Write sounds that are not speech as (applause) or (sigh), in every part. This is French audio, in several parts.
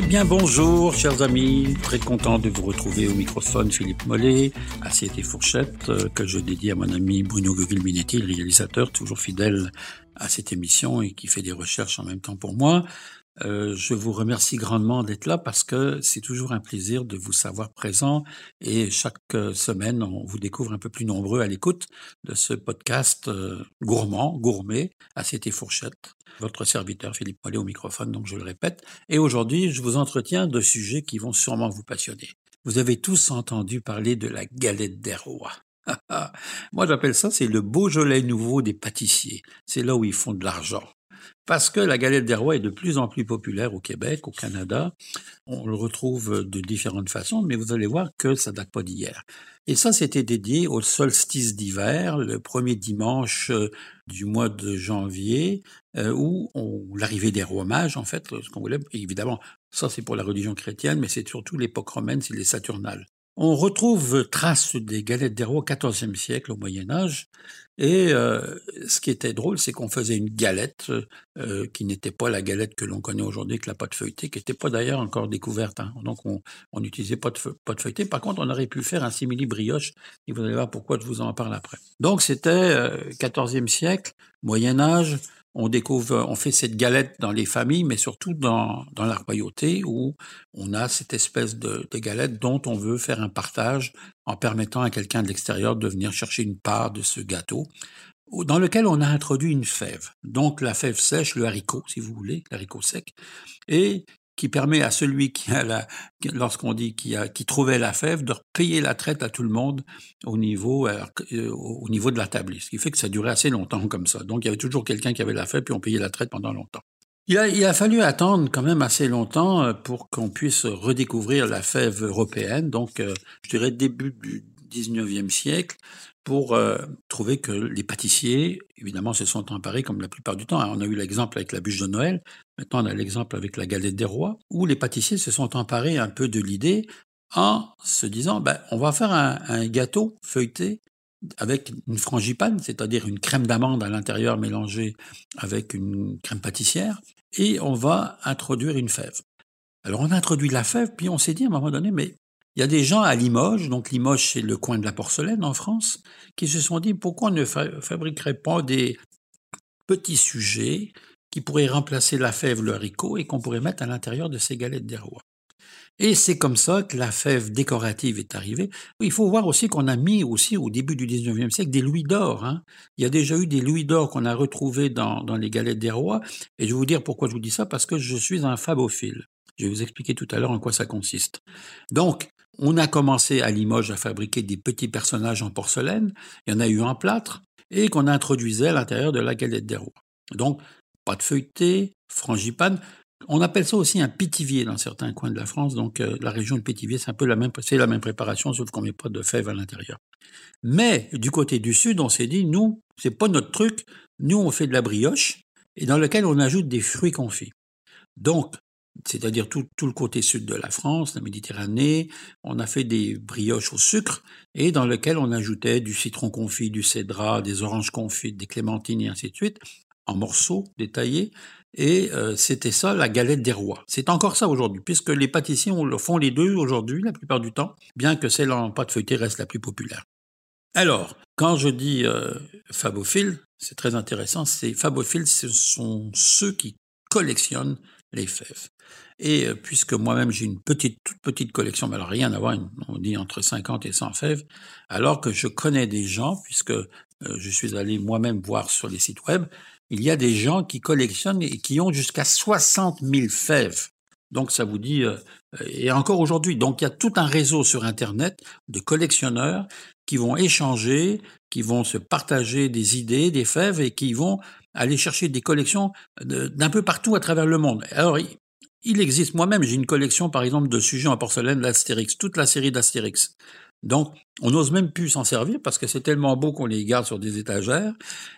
Eh bien bonjour chers amis, très content de vous retrouver au microphone Philippe Mollet, Assiette et Fourchette, euh, que je dédie à mon ami Bruno Gugelminetti, le réalisateur toujours fidèle à cette émission et qui fait des recherches en même temps pour moi. Euh, je vous remercie grandement d'être là parce que c'est toujours un plaisir de vous savoir présent et chaque euh, semaine on vous découvre un peu plus nombreux à l'écoute de ce podcast euh, gourmand, gourmet, assiette et fourchette. Votre serviteur Philippe Mollet au microphone, donc je le répète. Et aujourd'hui, je vous entretiens de sujets qui vont sûrement vous passionner. Vous avez tous entendu parler de la galette des rois. (laughs) Moi, j'appelle ça, c'est le Beaujolais nouveau des pâtissiers. C'est là où ils font de l'argent parce que la galette des rois est de plus en plus populaire au Québec, au Canada. On le retrouve de différentes façons, mais vous allez voir que ça date pas d'hier. Et ça, c'était dédié au solstice d'hiver, le premier dimanche euh, du mois de janvier, euh, où l'arrivée des rois mages, en fait, ce qu'on voulait, évidemment, ça c'est pour la religion chrétienne, mais c'est surtout l'époque romaine, c'est les Saturnales. On retrouve traces des galettes des rois au XIVe siècle, au Moyen Âge, et euh, ce qui était drôle, c'est qu'on faisait une galette euh, qui n'était pas la galette que l'on connaît aujourd'hui, avec la pâte feuilletée, qui n'était pas d'ailleurs encore découverte. Hein. Donc on n'utilisait pas de feuilletée. Par contre, on aurait pu faire un simili brioche, et vous allez voir pourquoi je vous en parle après. Donc c'était euh, XIVe siècle, Moyen Âge, on découvre, on fait cette galette dans les familles, mais surtout dans, dans la royauté où on a cette espèce de, de, galette dont on veut faire un partage en permettant à quelqu'un de l'extérieur de venir chercher une part de ce gâteau dans lequel on a introduit une fève. Donc la fève sèche, le haricot, si vous voulez, l'haricot sec, et qui permet à celui qui a la, lorsqu'on dit qui a, qui trouvait la fève, de payer la traite à tout le monde au niveau, euh, au niveau de la table. Ce qui fait que ça durait assez longtemps comme ça. Donc il y avait toujours quelqu'un qui avait la fève puis on payait la traite pendant longtemps. Il a, il a fallu attendre quand même assez longtemps euh, pour qu'on puisse redécouvrir la fève européenne. Donc euh, je dirais début du 19e siècle, pour euh, trouver que les pâtissiers, évidemment, se sont emparés comme la plupart du temps. On a eu l'exemple avec la bûche de Noël, maintenant on a l'exemple avec la galette des rois, où les pâtissiers se sont emparés un peu de l'idée en se disant, ben, on va faire un, un gâteau feuilleté avec une frangipane, c'est-à-dire une crème d'amande à l'intérieur mélangée avec une crème pâtissière, et on va introduire une fève. Alors on a introduit la fève, puis on s'est dit à un moment donné, mais il y a des gens à Limoges, donc Limoges c'est le coin de la porcelaine en France, qui se sont dit pourquoi on ne fabriquerait pas des petits sujets qui pourraient remplacer la fève, le haricot et qu'on pourrait mettre à l'intérieur de ces galettes des rois? Et c'est comme ça que la fève décorative est arrivée. Il faut voir aussi qu'on a mis aussi au début du 19e siècle des louis d'or. Hein. Il y a déjà eu des louis d'or qu'on a retrouvés dans, dans les galettes des rois. Et je vais vous dire pourquoi je vous dis ça, parce que je suis un fabophile. Je vais vous expliquer tout à l'heure en quoi ça consiste. Donc, on a commencé à Limoges à fabriquer des petits personnages en porcelaine, il y en a eu en plâtre, et qu'on introduisait à l'intérieur de la galette des rois. Donc, pâte feuilletée, frangipane. On appelle ça aussi un pétivier dans certains coins de la France. Donc, euh, la région de pétivier, c'est un peu la même, c'est la même préparation, sauf qu'on met pas de fèves à l'intérieur. Mais du côté du sud, on s'est dit, nous, c'est pas notre truc. Nous, on fait de la brioche et dans lequel on ajoute des fruits confits. Donc, c'est-à-dire tout, tout, le côté sud de la France, la Méditerranée. On a fait des brioches au sucre et dans lesquelles on ajoutait du citron confit, du cédrat, des oranges confites, des clémentines et ainsi de suite, en morceaux détaillés. Et euh, c'était ça la galette des rois. C'est encore ça aujourd'hui, puisque les pâtissiers on, font les deux aujourd'hui la plupart du temps, bien que celle en pâte feuilletée reste la plus populaire. Alors, quand je dis euh, fabophile, c'est très intéressant, c'est fabophiles, ce sont ceux qui collectionnent les fèves. Et euh, puisque moi-même j'ai une petite, toute petite collection, mais alors rien à voir, on dit entre 50 et 100 fèves, alors que je connais des gens, puisque euh, je suis allé moi-même voir sur les sites web, il y a des gens qui collectionnent et qui ont jusqu'à 60 000 fèves. Donc ça vous dit, euh, et encore aujourd'hui, donc il y a tout un réseau sur Internet de collectionneurs qui vont échanger, qui vont se partager des idées, des fèves et qui vont aller chercher des collections d'un peu partout à travers le monde. Alors, il existe moi-même, j'ai une collection par exemple de sujets en porcelaine d'Astérix, toute la série d'Astérix. Donc, on n'ose même plus s'en servir parce que c'est tellement beau qu'on les garde sur des étagères.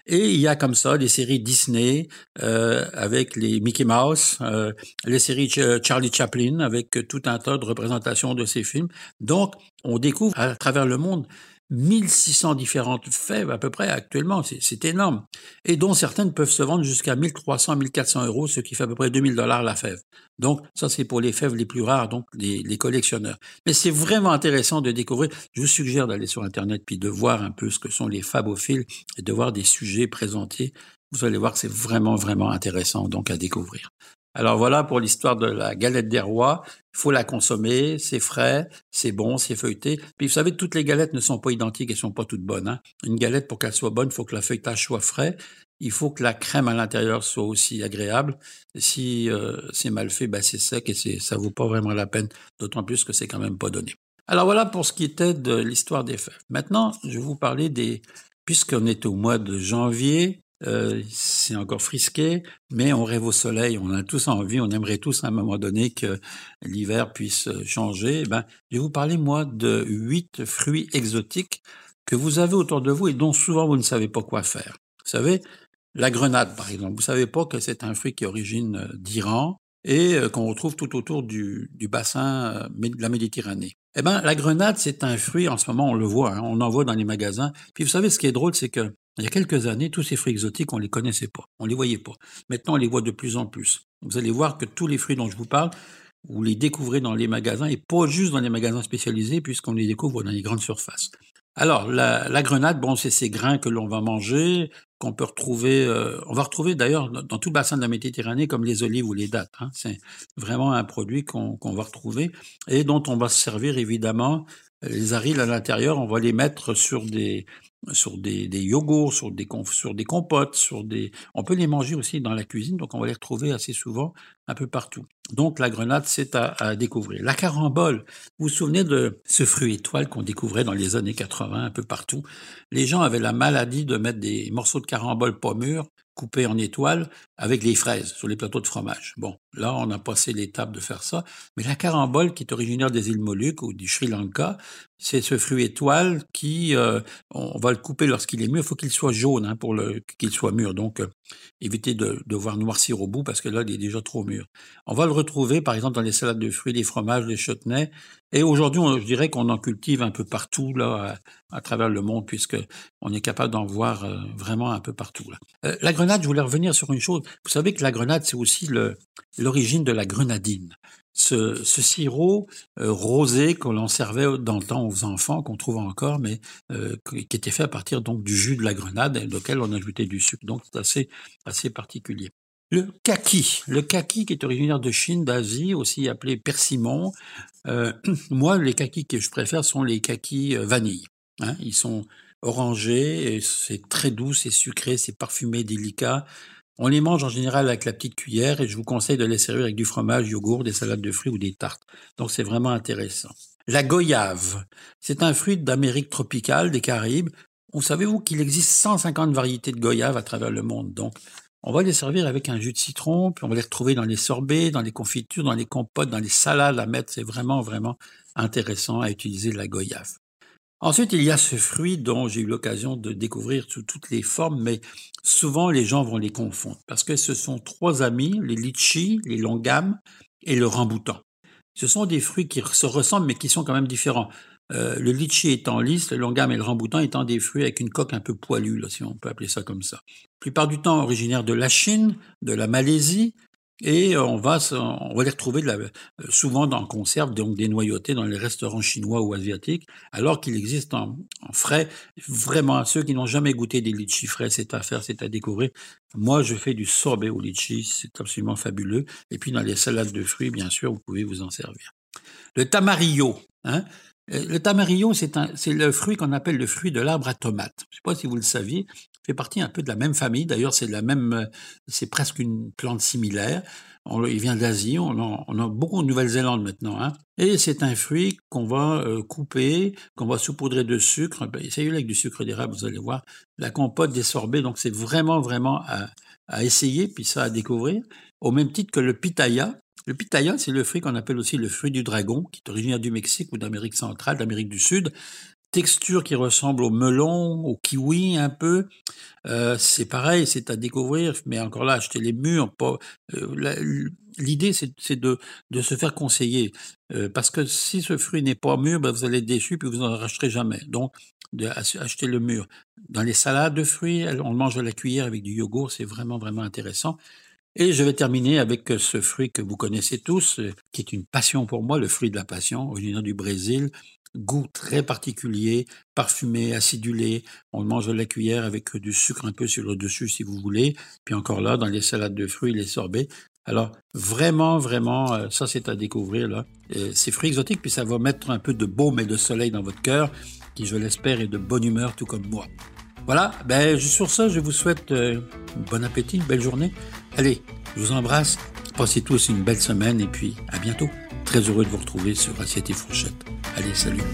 Et il y a comme ça des séries Disney euh, avec les Mickey Mouse, euh, les séries Charlie Chaplin avec tout un tas de représentations de ces films. Donc, on découvre à travers le monde 1600 différentes fèves à peu près actuellement, c'est énorme, et dont certaines peuvent se vendre jusqu'à 1300, 1400 euros, ce qui fait à peu près 2000 dollars la fève. Donc ça c'est pour les fèves les plus rares, donc les, collectionneurs. Mais c'est vraiment intéressant de découvrir. Je vous suggère d'aller sur internet puis de voir un peu ce que sont les fabophiles et de voir des sujets présentés. Vous allez voir que c'est vraiment vraiment intéressant donc à découvrir. Alors voilà pour l'histoire de la galette des rois. Il faut la consommer, c'est frais, c'est bon, c'est feuilleté. Puis vous savez, toutes les galettes ne sont pas identiques et sont pas toutes bonnes. Hein. Une galette, pour qu'elle soit bonne, il faut que le feuilletage soit frais. Il faut que la crème à l'intérieur soit aussi agréable. Si euh, c'est mal fait, ben c'est sec et c'est, ça vaut pas vraiment la peine, d'autant plus que c'est quand même pas donné. Alors voilà pour ce qui était de l'histoire des fèves. Maintenant, je vais vous parler des, puisqu'on est au mois de janvier, euh, c'est encore frisqué, mais on rêve au soleil, on a tous envie, on aimerait tous à un moment donné que l'hiver puisse changer. Eh ben, je vais vous parler, moi, de huit fruits exotiques que vous avez autour de vous et dont souvent vous ne savez pas quoi faire. Vous savez, la grenade, par exemple. Vous savez pas que c'est un fruit qui est origine d'Iran et euh, qu'on retrouve tout autour du, du bassin euh, de la Méditerranée. Eh ben, la grenade, c'est un fruit, en ce moment, on le voit, hein, on en voit dans les magasins. Puis vous savez, ce qui est drôle, c'est que il y a quelques années, tous ces fruits exotiques, on les connaissait pas, on les voyait pas. Maintenant, on les voit de plus en plus. Vous allez voir que tous les fruits dont je vous parle, vous les découvrez dans les magasins et pas juste dans les magasins spécialisés puisqu'on les découvre dans les grandes surfaces. Alors, la, grenade, bon, c'est ces grains que l'on va manger, qu'on peut retrouver, euh, on va retrouver d'ailleurs dans tout le bassin de la Méditerranée comme les olives ou les dattes. Hein. C'est vraiment un produit qu'on va retrouver et dont on va se servir évidemment. Les ariles à l'intérieur, on va les mettre sur des, sur des, des sur des, sur des compotes, sur des. On peut les manger aussi dans la cuisine, donc on va les retrouver assez souvent un peu partout. Donc la grenade, c'est à, à, découvrir. La carambole, vous vous souvenez de ce fruit étoile qu'on découvrait dans les années 80 un peu partout? Les gens avaient la maladie de mettre des morceaux de carambole pas mûrs coupés en étoiles avec les fraises sur les plateaux de fromage. Bon, là, on a passé l'étape de faire ça. Mais la carambole, qui est originaire des îles Moluques ou du Sri Lanka, c'est ce fruit étoile qui, euh, on va le couper lorsqu'il est mûr. Il faut qu'il soit jaune hein, pour qu'il soit mûr. Donc, évitez de, de voir noircir au bout parce que là, il est déjà trop mûr. On va le retrouver, par exemple, dans les salades de fruits, les fromages, les chutneys. Et aujourd'hui, je dirais qu'on en cultive un peu partout là, à, travers le monde, puisque on est capable d'en voir euh, vraiment un peu partout. Euh, la grenade, je voulais revenir sur une chose. Vous savez que la grenade, c'est aussi l'origine de la grenadine. Ce, sirop euh, rosé que l'on servait dans le temps aux enfants, qu'on trouve encore, mais qui était fait à partir donc du jus de la grenade, lequel on ajoutait du sucre. Donc c'est assez assez particulier. Le kaki, le kaki qui est originaire de Chine, d'Asie, aussi appelé persimon. Euh, (clears throat) moi, les kakis que je préfère sont les kakis euh, vanille. Hein. Ils sont orangés, c'est très doux, c'est sucré, c'est parfumé, délicat. On les mange en général avec la petite cuillère et je vous conseille de les servir avec du fromage, yogourt, des salades de fruits ou des tartes. Donc c'est vraiment intéressant. La goyave, c'est un fruit d'Amérique tropicale, des Caraïbes. Vous savez-vous qu'il existe 150 variétés de goyave à travers le monde. Donc on va les servir avec un jus de citron, puis on va les retrouver dans les sorbets, dans les confitures, dans les compotes, dans les salades à mettre. C'est vraiment, vraiment intéressant à utiliser la goyave. Ensuite, il y a ce fruit dont j'ai eu l'occasion de découvrir sous toutes les formes, mais souvent les gens vont les confondre parce que ce sont trois amis, les litchis, les longames et le ramboutan. Ce sont des fruits qui se ressemblent mais qui sont quand même différents. Euh, le litchi étant lisse, le longam et le ramboutan étant des fruits avec une coque un peu poilue, si on peut appeler ça comme ça. La plupart du temps originaire de la Chine, de la Malaisie, et on va, on va les retrouver euh, souvent dans conserve, donc des noyautés dans les restaurants chinois ou asiatiques, alors qu'il existe en, frais, vraiment à ceux qui n'ont jamais goûté des litchis frais, c'est à faire, c'est à découvrir. Moi, je fais du sorbet au litchi, c'est absolument fabuleux. Et puis dans les salades de fruits, bien sûr, vous pouvez vous en servir. Le tamarillo, hein, euh, le tamarillo, c'est le fruit qu'on appelle le fruit de l'arbre à tomate. Je ne sais pas si vous le saviez, fait partie un peu de la même famille. D'ailleurs, c'est la même, euh, c'est presque une plante similaire. il vient d'Asie, on, on, a beaucoup en Nouvelle-Zélande maintenant. Hein. Et c'est un fruit qu'on va euh, couper, qu'on va saupoudrer de sucre. Ben, essayez-le avec du sucre d'érable, vous allez voir. La compote des sorbets, donc c'est vraiment, vraiment à, à essayer, puis ça à découvrir. Au même titre que le pitaya, le pitaya, c'est le fruit qu'on appelle aussi le fruit du dragon, qui est originaire du Mexique ou d'Amérique centrale, d'Amérique du Sud. texture qui ressemble au melon, au kiwi un peu. Euh, c'est pareil, c'est à découvrir, mais encore là, acheter les mûrs. Euh, l'idée, c'est de, se faire conseiller. Euh, parce que si ce fruit n'est pas mûr, ben, vous allez être déçu puis vous n'en racheterez jamais. Donc, acheter le mûr. Dans les salades de fruits, on le mange à la cuillère avec du yogourt, c'est vraiment, vraiment intéressant. Et je vais terminer avec ce fruit que vous connaissez tous, qui est une passion pour moi, le fruit de la passion, originaire du Brésil, goût très particulier, parfumé, acidulé. On le mange à la cuillère avec du sucre un peu sur le dessus si vous voulez. Puis encore là, dans les salades de fruits, les sorbets. Alors vraiment, vraiment, euh, ça c'est à découvrir là. C'est fruits exotiques, puis ça va mettre un peu de baume et de soleil dans votre cœur, qui je l'espère est de bonne humeur tout comme moi. Voilà, ben sur ça, je vous souhaite euh, bon appétit, une belle journée. Allez, je vous embrasse. Passez tous une belle semaine et puis à bientôt. Très heureux de vous retrouver sur Assiette et Fourchette. Allez, salut.